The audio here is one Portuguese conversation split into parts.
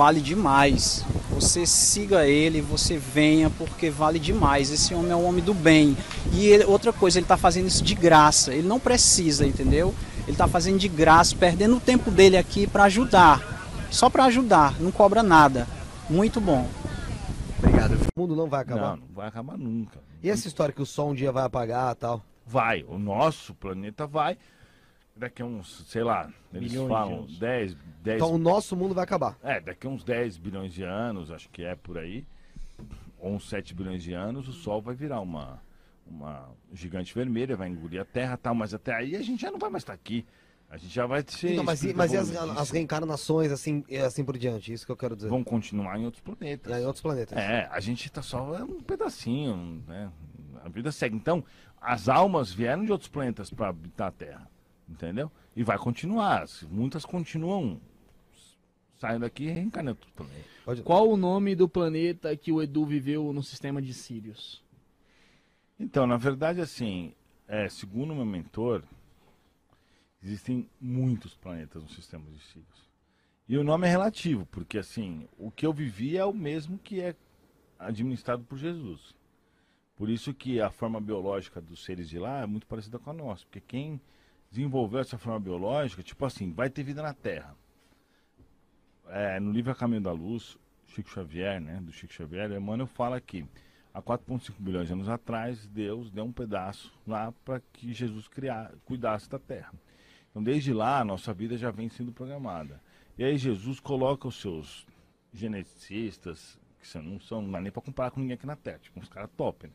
vale demais. Você siga ele, você venha, porque vale demais. Esse homem é um homem do bem. E ele, outra coisa, ele está fazendo isso de graça. Ele não precisa, entendeu? Ele está fazendo de graça, perdendo o tempo dele aqui para ajudar. Só para ajudar, não cobra nada. Muito bom. Obrigado. O mundo não vai acabar. Não, não vai acabar nunca. E essa história que o sol um dia vai apagar tal? Vai, o nosso planeta vai. Daqui a uns, sei lá, eles Bilhões de falam anos. 10, 10 Então o nosso mundo vai acabar. É, daqui a uns 10 bilhões de anos, acho que é por aí, ou uns 7 bilhões de anos, o Sol vai virar uma, uma gigante vermelha, vai engolir a Terra e tal, mas até aí a gente já não vai mais estar aqui. A gente já vai ser. Então, mas, e, mas e as, as reencarnações, assim, e assim por diante? Isso que eu quero dizer. Vão continuar em outros planetas. Em outros planetas. É, a gente tá só é um pedacinho, né? A vida segue. Então, as almas vieram de outros planetas para habitar a Terra, entendeu? E vai continuar. Muitas continuam saindo daqui e reencarnando planeta. Pode- Qual o nome do planeta que o Edu viveu no sistema de Sirius? Então, na verdade, assim, é, segundo meu mentor, existem muitos planetas no sistema de Sirius. E o nome é relativo, porque assim, o que eu vivi é o mesmo que é administrado por Jesus. Por isso que a forma biológica dos seres de lá é muito parecida com a nossa, porque quem desenvolveu essa forma biológica, tipo assim, vai ter vida na Terra. É, no livro A Caminho da Luz, Chico Xavier, né, do Chico Xavier, Emmanuel fala que há 4,5 bilhões de anos atrás, Deus deu um pedaço lá para que Jesus criar, cuidasse da terra. Então, desde lá, a nossa vida já vem sendo programada. E aí, Jesus coloca os seus geneticistas, que não são não dá nem para comparar com ninguém aqui na Terra, tipo, uns caras top. né?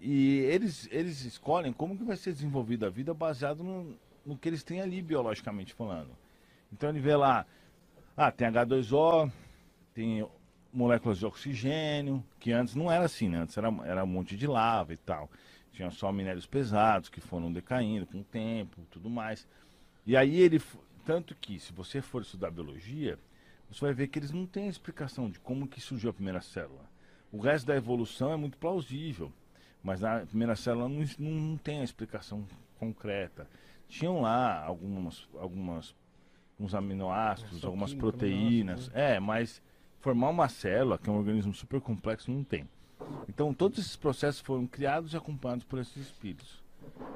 E eles, eles escolhem como que vai ser desenvolvida a vida baseado no, no que eles têm ali, biologicamente falando. Então, ele vê lá, ah, tem H2O, tem moléculas de oxigênio, que antes não era assim, né? Antes era, era um monte de lava e tal. Tinha só minérios pesados que foram decaindo com o tempo tudo mais. E aí ele. Tanto que, se você for estudar biologia, você vai ver que eles não têm explicação de como que surgiu a primeira célula. O resto da evolução é muito plausível, mas na primeira célula não, não, tem a explicação concreta. Tinham lá algumas, algumas uns aminoácidos, Só algumas química, proteínas. É, mas formar uma célula, que é um organismo super complexo, não tem. Então, todos esses processos foram criados e acompanhados por esses espíritos.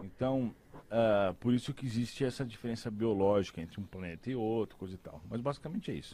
Então, ah, por isso que existe essa diferença biológica entre um planeta e outro, coisa e tal. Mas basicamente é isso.